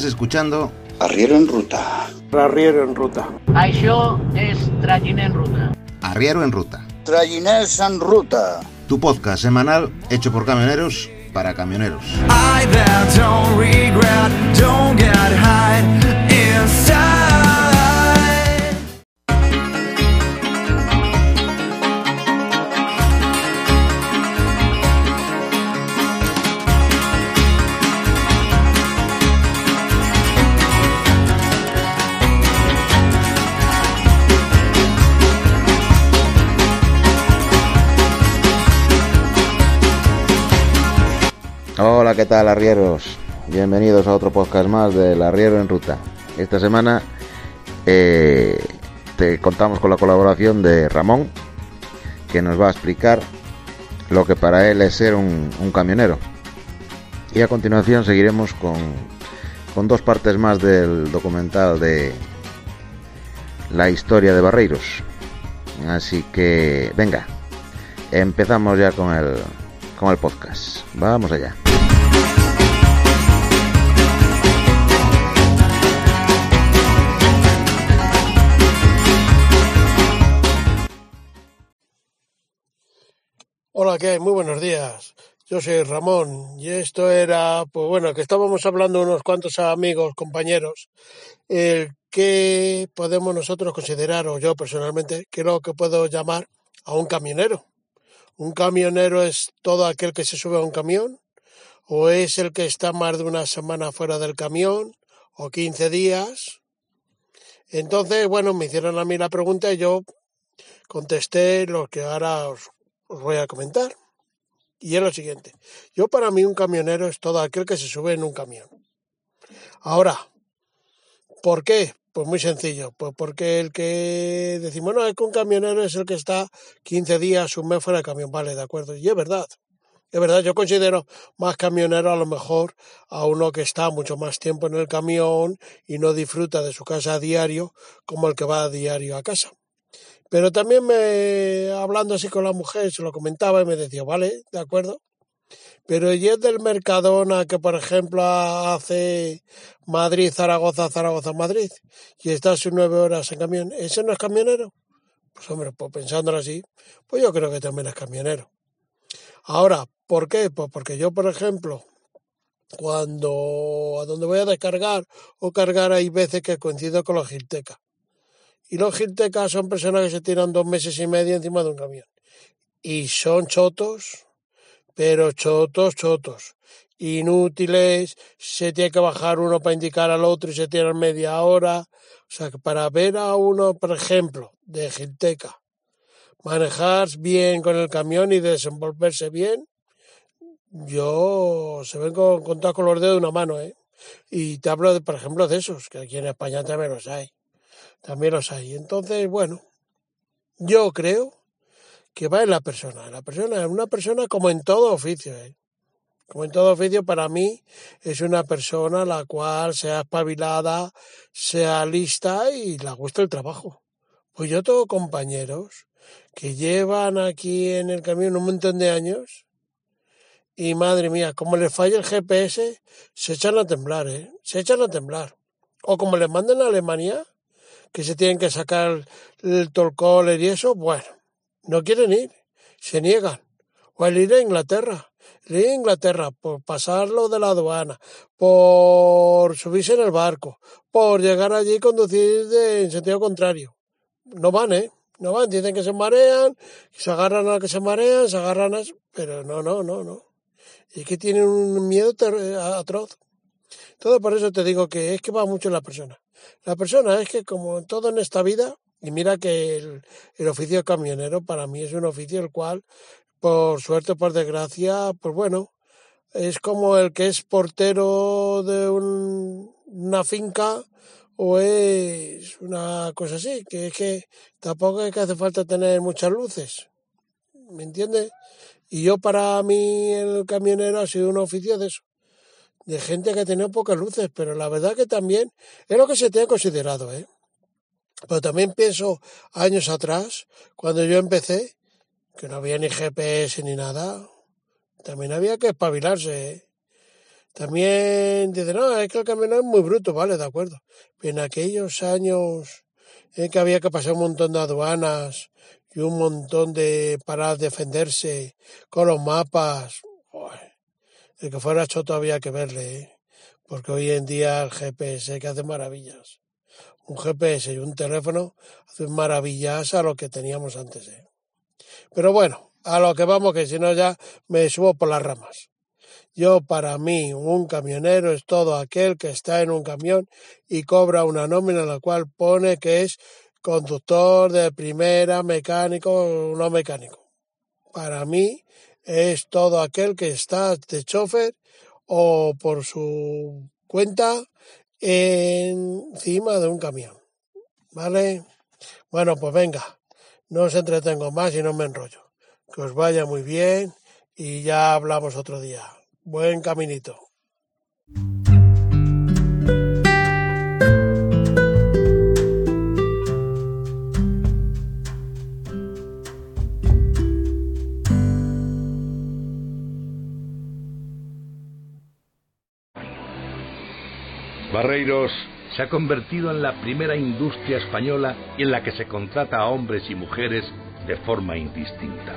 Estás escuchando Arriero en ruta. Arriero en ruta. Això és Traginer en ruta. Arriero en Ruta, Trayiners en ruta. tu podcast semanal hecho por camioneros para camioneros. I that don't regret, don't get high Hola, ¿qué tal, arrieros? Bienvenidos a otro podcast más del Arriero en Ruta. Esta semana eh, te contamos con la colaboración de Ramón, que nos va a explicar lo que para él es ser un, un camionero. Y a continuación seguiremos con, con dos partes más del documental de la historia de Barreiros. Así que, venga, empezamos ya con el, con el podcast. Vamos allá. Hola, ¿qué hay? Muy buenos días. Yo soy Ramón y esto era, pues bueno, que estábamos hablando unos cuantos amigos, compañeros, el que podemos nosotros considerar, o yo personalmente, creo que puedo llamar a un camionero. Un camionero es todo aquel que se sube a un camión, o es el que está más de una semana fuera del camión, o 15 días. Entonces, bueno, me hicieron a mí la pregunta y yo contesté lo que ahora os, os voy a comentar. Y es lo siguiente. Yo para mí un camionero es todo aquel que se sube en un camión. Ahora, ¿por qué? Pues muy sencillo. Pues porque el que decimos, no, es que un camionero es el que está 15 días, un mes fuera del camión. Vale, de acuerdo. Y es verdad. Es verdad, yo considero más camionero a lo mejor a uno que está mucho más tiempo en el camión y no disfruta de su casa a diario como el que va a diario a casa. Pero también me, hablando así con la mujer, se lo comentaba y me decía, vale, de acuerdo. Pero y es del Mercadona que, por ejemplo, hace Madrid, Zaragoza, Zaragoza, Madrid, y está sus nueve horas en camión, ¿ese no es camionero? Pues hombre, pues pensándolo así, pues yo creo que también es camionero. Ahora, ¿por qué? Pues porque yo, por ejemplo, cuando a donde voy a descargar o cargar hay veces que coincido con los Giltecas. Y los Giltecas son personas que se tiran dos meses y medio encima de un camión. Y son chotos, pero chotos, chotos. Inútiles, se tiene que bajar uno para indicar al otro y se tiran media hora. O sea que para ver a uno, por ejemplo, de Gilteca, manejar bien con el camión y desenvolverse bien, yo se ven con, contar con los dedos de una mano, ¿eh? Y te hablo, de, por ejemplo, de esos, que aquí en España también los hay. También los hay. Entonces, bueno, yo creo que va en la persona. La persona es una persona como en todo oficio, ¿eh? Como en todo oficio, para mí es una persona la cual sea espabilada, sea lista y le gusta el trabajo. Pues yo tengo compañeros que llevan aquí en el camión un montón de años y madre mía, como les falla el GPS, se echan a temblar, ¿eh? Se echan a temblar. O como les mandan a Alemania, que se tienen que sacar el tolcoler y eso, bueno, no quieren ir, se niegan. O el ir a Inglaterra, el ir a Inglaterra por pasarlo de la aduana, por subirse en el barco, por llegar allí y conducir en sentido contrario. No van, ¿eh? No van, dicen que se marean, se agarran a que se marean, se agarran a... Pero no, no, no, no. Y es que tienen un miedo ter- atroz. Todo por eso te digo que es que va mucho en la persona. La persona es que como todo en esta vida, y mira que el, oficio camionero para mí es un oficio el cual, por suerte o por desgracia, pues bueno, es como el que es portero de un- una finca o es una cosa así, que es que tampoco es que hace falta tener muchas luces, ¿me entiendes? Y yo para mí el camionero ha sido un oficio de eso, de gente que tenía pocas luces, pero la verdad que también es lo que se tiene considerado, ¿eh? Pero también pienso años atrás, cuando yo empecé, que no había ni GPS ni nada, también había que espabilarse, ¿eh? También dice, no, es que el camión es muy bruto, vale, de acuerdo. Pero en aquellos años en que había que pasar un montón de aduanas y un montón de para defenderse con los mapas, el que fuera choto había que verle, ¿eh? porque hoy en día el GPS que hace maravillas. Un GPS y un teléfono hacen maravillas a lo que teníamos antes. ¿eh? Pero bueno, a lo que vamos, que si no ya me subo por las ramas. Yo, para mí, un camionero es todo aquel que está en un camión y cobra una nómina la cual pone que es conductor de primera, mecánico, no mecánico. Para mí es todo aquel que está de chofer o por su cuenta encima de un camión. ¿Vale? Bueno, pues venga, no os entretengo más y no me enrollo. Que os vaya muy bien y ya hablamos otro día. Buen caminito. Barreiros se ha convertido en la primera industria española en la que se contrata a hombres y mujeres de forma indistinta.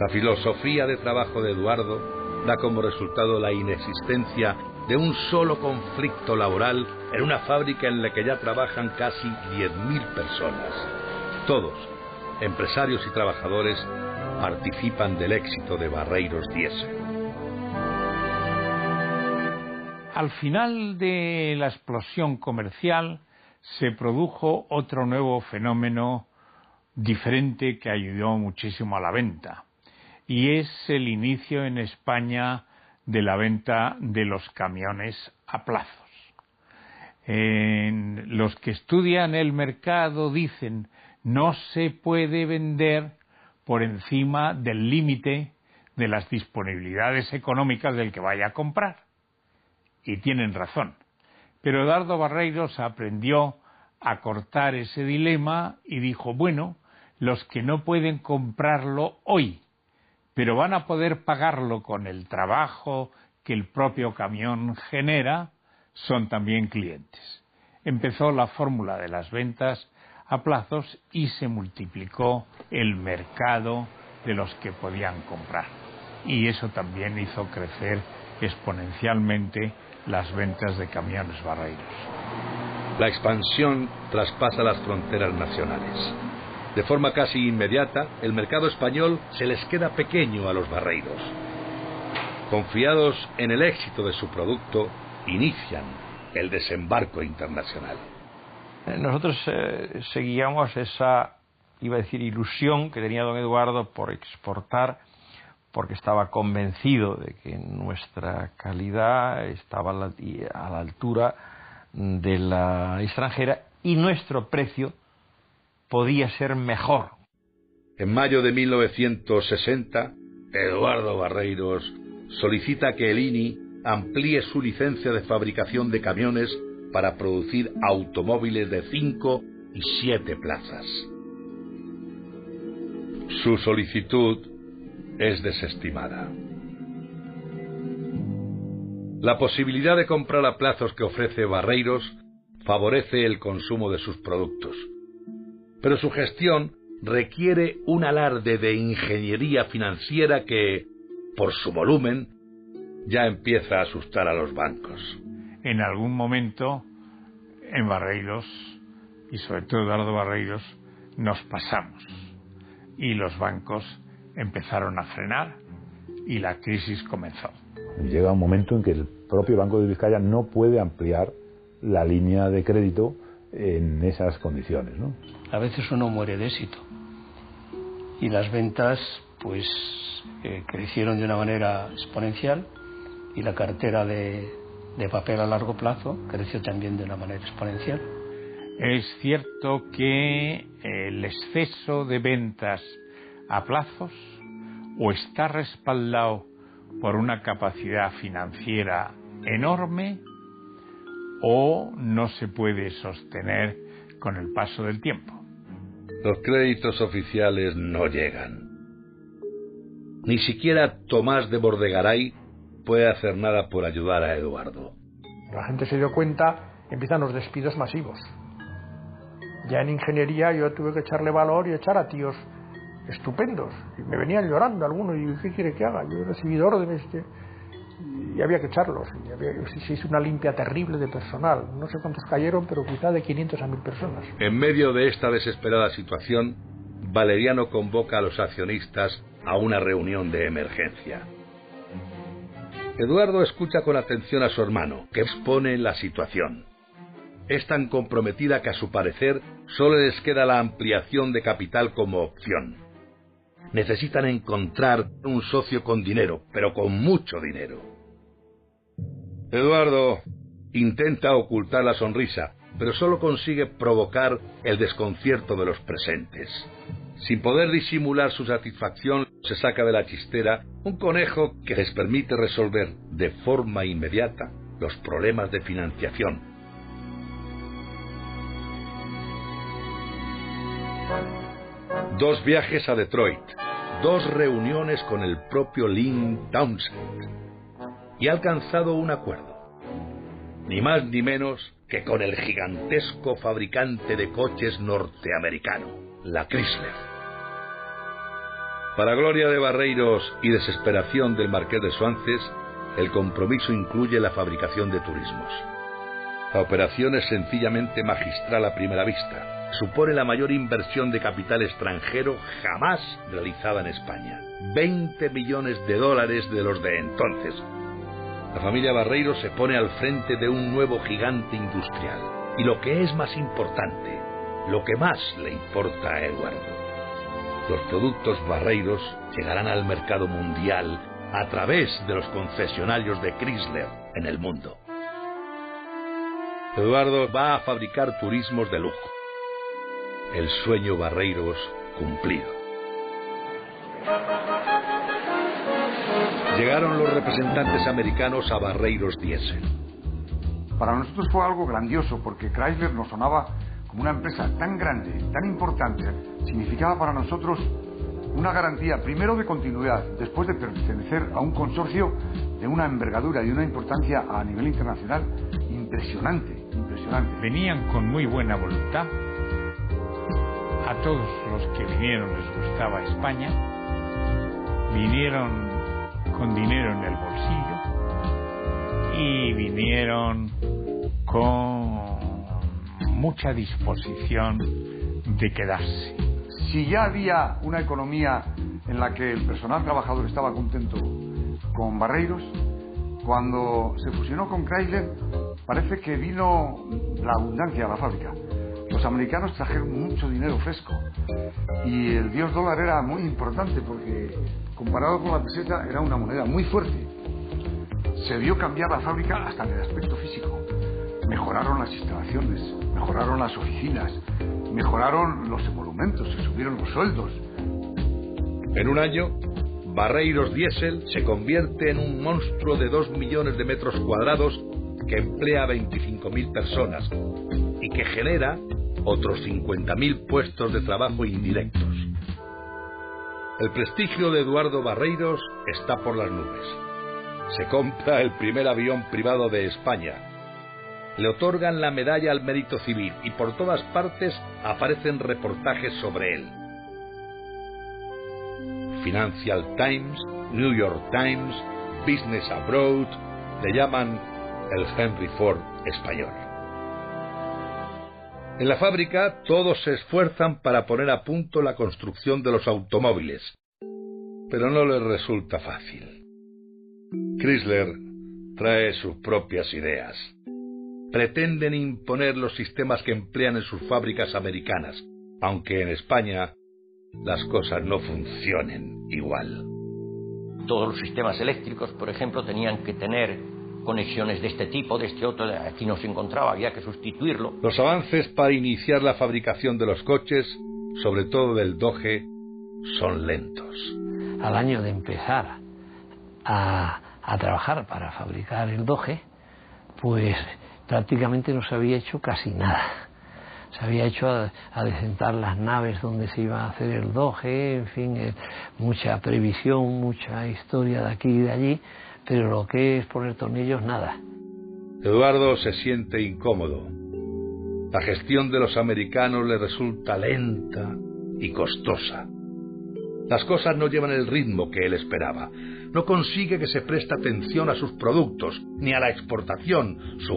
La filosofía de trabajo de Eduardo da como resultado la inexistencia de un solo conflicto laboral en una fábrica en la que ya trabajan casi 10.000 personas. Todos, empresarios y trabajadores, participan del éxito de Barreiros Diesel. Al final de la explosión comercial se produjo otro nuevo fenómeno diferente que ayudó muchísimo a la venta y es el inicio en España de la venta de los camiones a plazos. En los que estudian el mercado dicen no se puede vender por encima del límite de las disponibilidades económicas del que vaya a comprar y tienen razón. Pero Eduardo Barreiros aprendió a cortar ese dilema y dijo, bueno, los que no pueden comprarlo hoy, pero van a poder pagarlo con el trabajo que el propio camión genera, son también clientes. Empezó la fórmula de las ventas a plazos y se multiplicó el mercado de los que podían comprar. Y eso también hizo crecer exponencialmente las ventas de camiones barreiros. La expansión traspasa las fronteras nacionales. De forma casi inmediata, el mercado español se les queda pequeño a los barreiros. Confiados en el éxito de su producto, inician el desembarco internacional. Nosotros eh, seguíamos esa, iba a decir, ilusión que tenía don Eduardo por exportar porque estaba convencido de que nuestra calidad estaba a la, altura de la extranjera y nuestro precio podía ser mejor. En mayo de 1960, Eduardo Barreiros solicita que el INI amplíe su licencia de fabricación de camiones para producir automóviles de 5 y 7 plazas. Su solicitud es desestimada. La posibilidad de comprar a plazos que ofrece Barreiros favorece el consumo de sus productos, pero su gestión requiere un alarde de ingeniería financiera que, por su volumen, ya empieza a asustar a los bancos. En algún momento, en Barreiros, y sobre todo Eduardo Barreiros, nos pasamos y los bancos empezaron a frenar y la crisis comenzó. Llega un momento en que el propio Banco de Vizcaya no puede ampliar la línea de crédito en esas condiciones. ¿no? A veces uno muere de éxito y las ventas pues eh, crecieron de una manera exponencial y la cartera de, de papel a largo plazo creció también de una manera exponencial. Es cierto que el exceso de ventas a plazos o está respaldado por una capacidad financiera enorme o no se puede sostener con el paso del tiempo. Los créditos oficiales no llegan. Ni siquiera Tomás de Bordegaray puede hacer nada por ayudar a Eduardo. La gente se dio cuenta, empiezan los despidos masivos. Ya en ingeniería yo tuve que echarle valor y echar a tíos estupendos. Y me venían llorando algunos y ¿qué quiere que haga? Yo he recibido órdenes que y había que echarlos. Y había, se hizo una limpia terrible de personal. No sé cuántos cayeron, pero quizá de 500 a 1000 personas. En medio de esta desesperada situación, Valeriano convoca a los accionistas a una reunión de emergencia. Eduardo escucha con atención a su hermano, que expone la situación. Es tan comprometida que a su parecer solo les queda la ampliación de capital como opción. Necesitan encontrar un socio con dinero, pero con mucho dinero. Eduardo intenta ocultar la sonrisa, pero solo consigue provocar el desconcierto de los presentes. Sin poder disimular su satisfacción, se saca de la chistera un conejo que les permite resolver de forma inmediata los problemas de financiación. Dos viajes a Detroit, dos reuniones con el propio Lynn Townsend y ha alcanzado un acuerdo. Ni más ni menos que con el gigantesco fabricante de coches norteamericano, la Chrysler. Para gloria de Barreiros y desesperación del Marqués de Suances, el compromiso incluye la fabricación de turismos. La operación es sencillamente magistral a primera vista. Supone la mayor inversión de capital extranjero jamás realizada en España. 20 millones de dólares de los de entonces. La familia Barreiro se pone al frente de un nuevo gigante industrial. Y lo que es más importante, lo que más le importa a Eduardo, los productos barreiros llegarán al mercado mundial a través de los concesionarios de Chrysler en el mundo. Eduardo va a fabricar turismos de lujo. El sueño Barreiros cumplido. Llegaron los representantes americanos a Barreiros Diesel. Para nosotros fue algo grandioso porque Chrysler nos sonaba como una empresa tan grande, tan importante, significaba para nosotros una garantía, primero de continuidad, después de pertenecer a un consorcio de una envergadura y una importancia a nivel internacional impresionante, impresionante. Venían con muy buena voluntad. A todos los que vinieron les gustaba España. Vinieron con dinero en el bolsillo y vinieron con mucha disposición de quedarse. Si ya había una economía en la que el personal trabajador estaba contento con Barreiros, cuando se fusionó con Chrysler, parece que vino la abundancia a la fábrica. Los americanos trajeron mucho dinero fresco y el dios dólar era muy importante porque comparado con la peseta era una moneda muy fuerte. Se vio cambiar la fábrica hasta en el aspecto físico. Mejoraron las instalaciones, mejoraron las oficinas, mejoraron los emolumentos, se subieron los sueldos. En un año, Barreiros Diesel se convierte en un monstruo de 2 millones de metros cuadrados que emplea a 25.000 personas y que genera otros 50.000 puestos de trabajo indirectos. El prestigio de Eduardo Barreiros está por las nubes. Se compra el primer avión privado de España. Le otorgan la medalla al mérito civil y por todas partes aparecen reportajes sobre él. Financial Times, New York Times, Business Abroad le llaman el Henry Ford español. En la fábrica todos se esfuerzan para poner a punto la construcción de los automóviles, pero no les resulta fácil. Chrysler trae sus propias ideas. Pretenden imponer los sistemas que emplean en sus fábricas americanas, aunque en España las cosas no funcionen igual. Todos los sistemas eléctricos, por ejemplo, tenían que tener conexiones de este tipo, de este otro, aquí no se encontraba, había que sustituirlo. Los avances para iniciar la fabricación de los coches, sobre todo del Doge, son lentos. Al año de empezar a, a trabajar para fabricar el Doge, pues prácticamente no se había hecho casi nada. se había hecho a, a decentar las naves donde se iba a hacer el doje, en fin, eh, mucha previsión, mucha historia de aquí y de allí, pero lo que es poner tornillos, nada. Eduardo se siente incómodo. La gestión de los americanos le resulta lenta y costosa. Las cosas no llevan el ritmo que él esperaba. No consigue que se preste atención a sus productos, ni a la exportación, su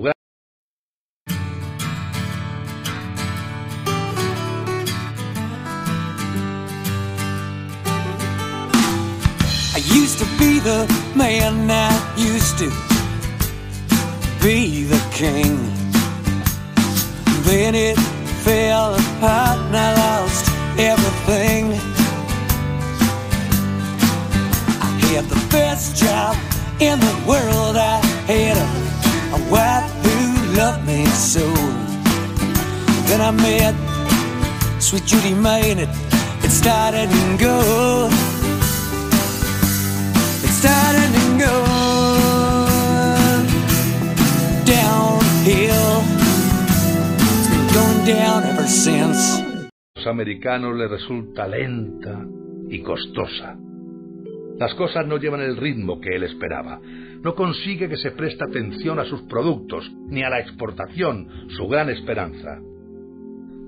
to be the king. Then it fell apart and I lost everything. I had the best job in the world. I had a, a wife who loved me so. Then I met sweet Judy May and it, it started and go. It started and go los americanos le resulta lenta y costosa. Las cosas no llevan el ritmo que él esperaba. No consigue que se preste atención a sus productos, ni a la exportación, su gran esperanza.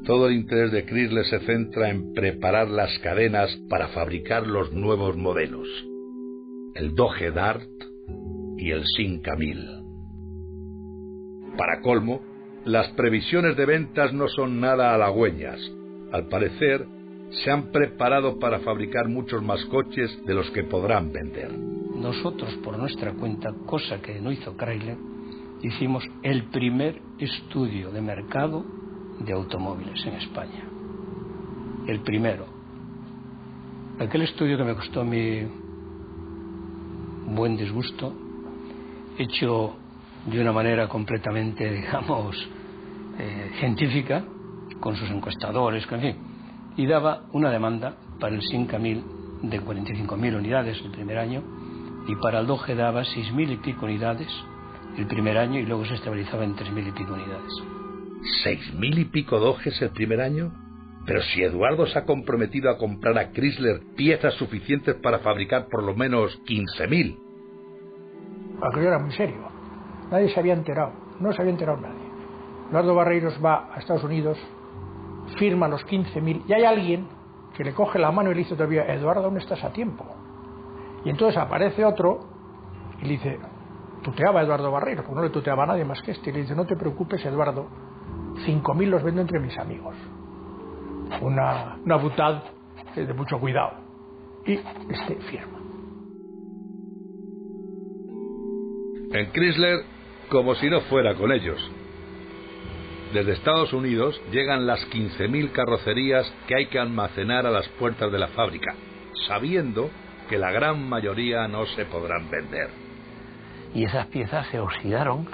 Todo el interés de Chrysler se centra en preparar las cadenas para fabricar los nuevos modelos. El Dodge Dart y el Simca 1000. Para colmo, las previsiones de ventas no son nada halagüeñas. Al parecer, se han preparado para fabricar muchos más coches de los que podrán vender. Nosotros, por nuestra cuenta, cosa que no hizo Chrysler, hicimos el primer estudio de mercado de automóviles en España. El primero. Aquel estudio que me costó mi buen disgusto, hecho de una manera completamente, digamos, eh, científica, con sus encuestadores, en fin, y daba una demanda para el Sinca 1000 de 45.000 unidades el primer año y para el Doge daba 6.000 y pico unidades el primer año y luego se estabilizaba en 3.000 y pico unidades. ¿Seis mil y pico dojes el primer año? Pero si Eduardo se ha comprometido a comprar a Chrysler piezas suficientes para fabricar por lo menos 15.000. Aquello era muy serio. Nadie se había enterado. No se había enterado nadie. Eduardo Barreiros va a Estados Unidos, firma los 15.000 y hay alguien que le coge la mano y le dice todavía, Eduardo, ¿dónde estás a tiempo? Y entonces aparece otro y le dice, tuteaba a Eduardo Barreiros, porque no le tuteaba a nadie más que este, y le dice, no te preocupes, Eduardo, 5.000 los vendo entre mis amigos. Una, una butad de mucho cuidado. Y este firma. En Chrysler, como si no fuera con ellos. Desde Estados Unidos llegan las 15.000 carrocerías que hay que almacenar a las puertas de la fábrica, sabiendo que la gran mayoría no se podrán vender. Y esas piezas se oxidaron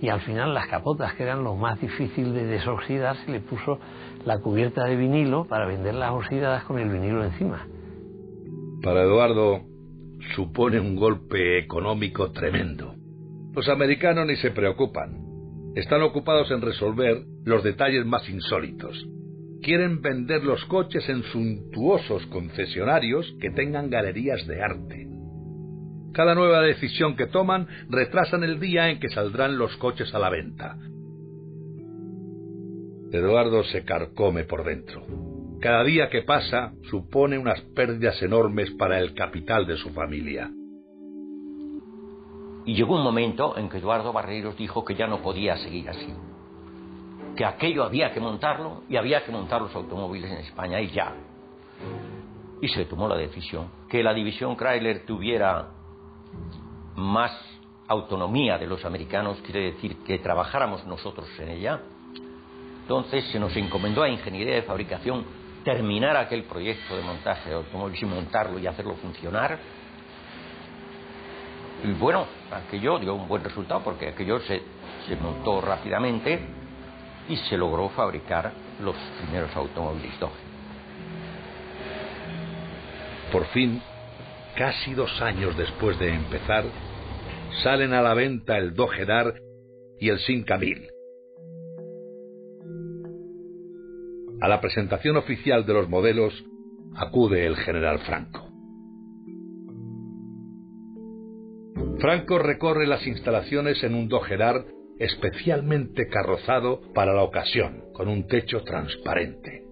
y al final las capotas, que eran lo más difícil de desoxidar, se le puso la cubierta de vinilo para venderlas oxidadas con el vinilo encima. Para Eduardo supone un golpe económico tremendo. Los americanos ni se preocupan. Están ocupados en resolver los detalles más insólitos. Quieren vender los coches en suntuosos concesionarios que tengan galerías de arte. Cada nueva decisión que toman retrasan el día en que saldrán los coches a la venta. Eduardo se carcome por dentro. Cada día que pasa supone unas pérdidas enormes para el capital de su familia. Y llegó un momento en que Eduardo Barreiros dijo que ya no podía seguir así. Que aquello había que montarlo y había que montar los automóviles en España y ya. Y se tomó la decisión que la división Chrysler tuviera más autonomía de los americanos, quiere decir que trabajáramos nosotros en ella. Entonces se nos encomendó a Ingeniería de Fabricación terminar aquel proyecto de montaje de automóviles y montarlo y hacerlo funcionar. Y bueno, aquello dio un buen resultado porque aquello se, se montó rápidamente y se logró fabricar los primeros automóviles Dodge. Por fin, casi dos años después de empezar, salen a la venta el Dodge Dart y el Simca 1000. A la presentación oficial de los modelos acude el general Franco. Franco recorre las instalaciones en un dojedar especialmente carrozado para la ocasión, con un techo transparente.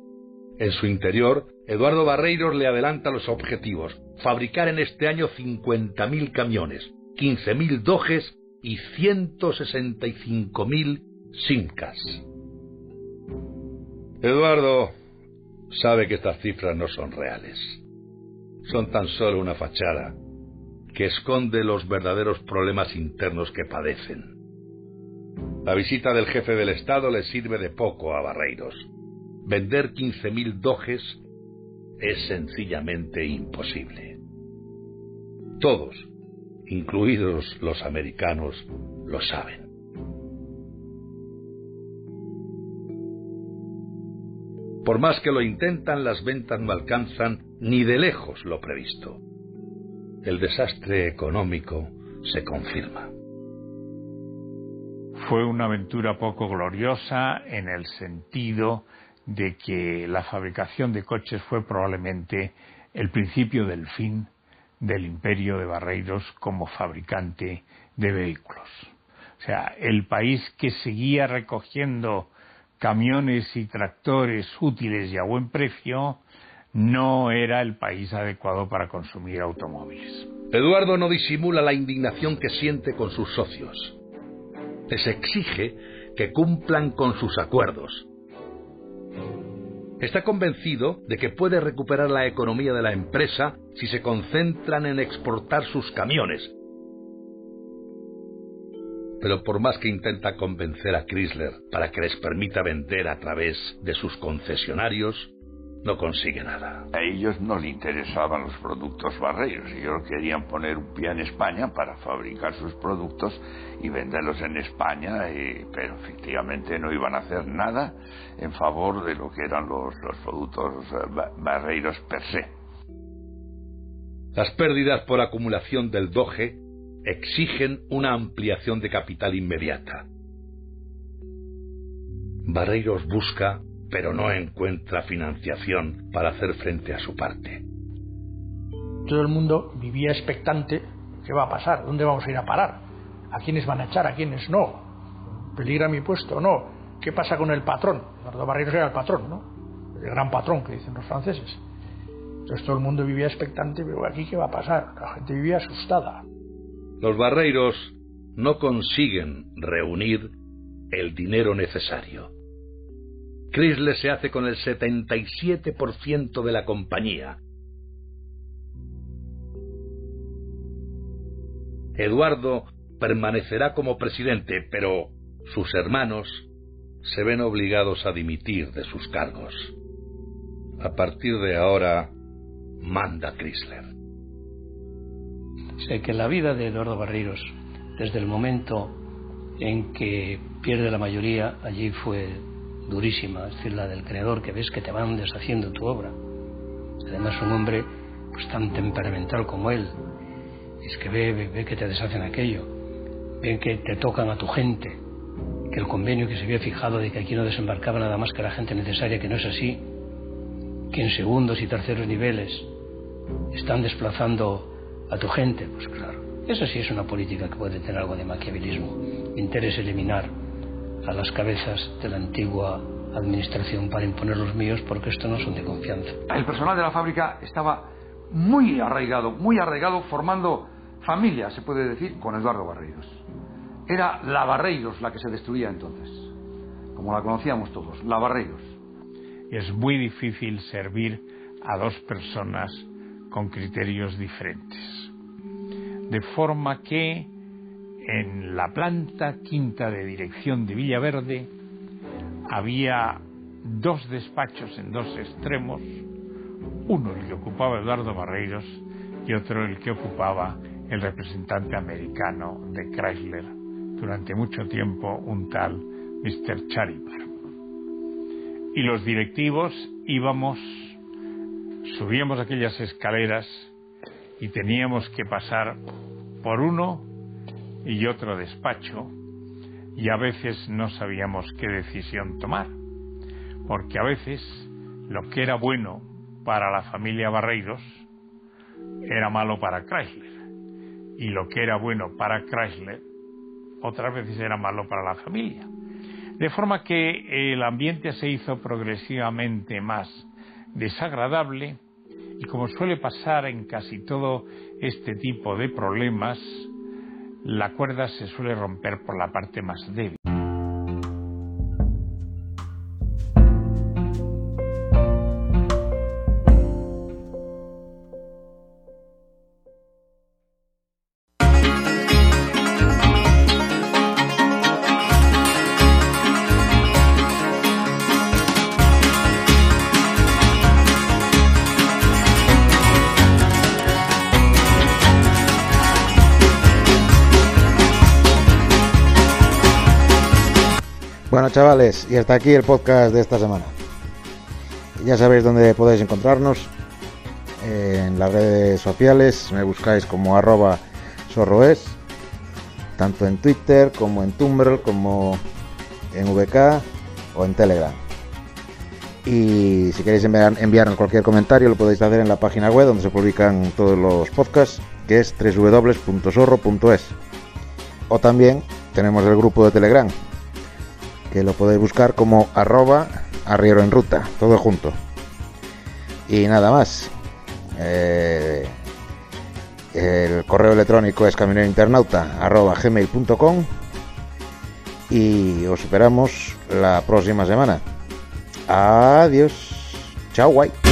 En su interior, Eduardo Barreiros le adelanta los objetivos. Fabricar en este año 50.000 camiones, 15.000 dojes y 165.000 simcas. Eduardo sabe que estas cifras no son reales. Son tan solo una fachada que esconde los verdaderos problemas internos que padecen. La visita del jefe del Estado le sirve de poco a Barreiros. Vender 15.000 dojes es sencillamente imposible. Todos, incluidos los americanos, lo saben. Por más que lo intentan, las ventas no alcanzan ni de lejos lo previsto. El desastre económico se confirma. Fue una aventura poco gloriosa en el sentido de que la fabricación de coches fue probablemente el principio del fin del imperio de Barreiros como fabricante de vehículos. O sea, el país que seguía recogiendo camiones y tractores útiles y a buen precio no era el país adecuado para consumir automóviles. Eduardo no disimula la indignación que siente con sus socios. Les exige que cumplan con sus acuerdos, Está convencido de que puede recuperar la economía de la empresa si se concentran en exportar sus camiones. Pero por más que intenta convencer a Chrysler para que les permita vender a través de sus concesionarios, no consigue nada. A ellos no les interesaban los productos barreiros, ellos querían poner un pie en España para fabricar sus productos y venderlos en España, pero efectivamente no iban a hacer nada en favor de lo que eran los, los productos eh, barreiros per se. Las pérdidas por acumulación del doge exigen una ampliación de capital inmediata. Barreiros busca pero no encuentra financiación para hacer frente a su parte. Todo el mundo vivía expectante, ¿qué va a pasar? ¿Dónde vamos a ir a parar? ¿A quiénes van a echar? ¿A quiénes no? ¿Peligra mi puesto no? ¿Qué pasa con el patrón? Eduardo Barreiros era el patrón, ¿no? El gran patrón que dicen los franceses. Entonces todo el mundo vivía expectante, pero aquí qué va a pasar? La gente vivía asustada. Los barreiros no consiguen reunir el dinero necesario. Chrysler se hace con el 77% de la compañía. Eduardo permanecerá como presidente, pero sus hermanos se ven obligados a dimitir de sus cargos. A partir de ahora, manda Chrysler. Sé que la vida de Eduardo Barreiros, desde el momento en que pierde la mayoría, allí fue durísima, es decir, la del creador, que ves que te van deshaciendo tu obra. Además, un hombre pues tan temperamental como él, es que ve, ve, que te deshacen aquello, ve que te tocan a tu gente, que el convenio que se había fijado de que aquí no desembarcaba nada más que la gente necesaria, que no es así, que en segundos y terceros niveles están desplazando a tu gente, pues claro, eso sí es una política que puede tener algo de maquiavelismo, interés eliminar a las cabezas de la antigua administración para imponer los míos porque estos no son de confianza. El personal de la fábrica estaba muy arraigado, muy arraigado, formando familia, se puede decir, con Eduardo Barreiros. Era la Barreiros la que se destruía entonces, como la conocíamos todos, la Barreiros. Es muy difícil servir a dos personas con criterios diferentes. De forma que en la planta quinta de dirección de Villaverde había dos despachos en dos extremos, uno el que ocupaba Eduardo Barreiros y otro el que ocupaba el representante americano de Chrysler durante mucho tiempo, un tal Mr. Charibar. Y los directivos íbamos, subíamos aquellas escaleras y teníamos que pasar por uno y otro despacho y a veces no sabíamos qué decisión tomar, porque a veces lo que era bueno para la familia Barreiros era malo para Chrysler y lo que era bueno para Chrysler otras veces era malo para la familia. De forma que el ambiente se hizo progresivamente más desagradable y como suele pasar en casi todo este tipo de problemas, la cuerda se suele romper por la parte más débil. Chavales, y hasta aquí el podcast de esta semana. Ya sabéis dónde podéis encontrarnos. En las redes sociales me buscáis como arroba sorroes, tanto en Twitter como en Tumblr, como en VK o en Telegram. Y si queréis enviar, cualquier comentario lo podéis hacer en la página web donde se publican todos los podcasts, que es www.zorro.es. O también tenemos el grupo de Telegram, que lo podéis buscar como arroba arriero en ruta, todo junto. Y nada más. Eh, el correo electrónico es camionerointernauta arroba gmail.com y os esperamos la próxima semana. Adiós. Chao, guay.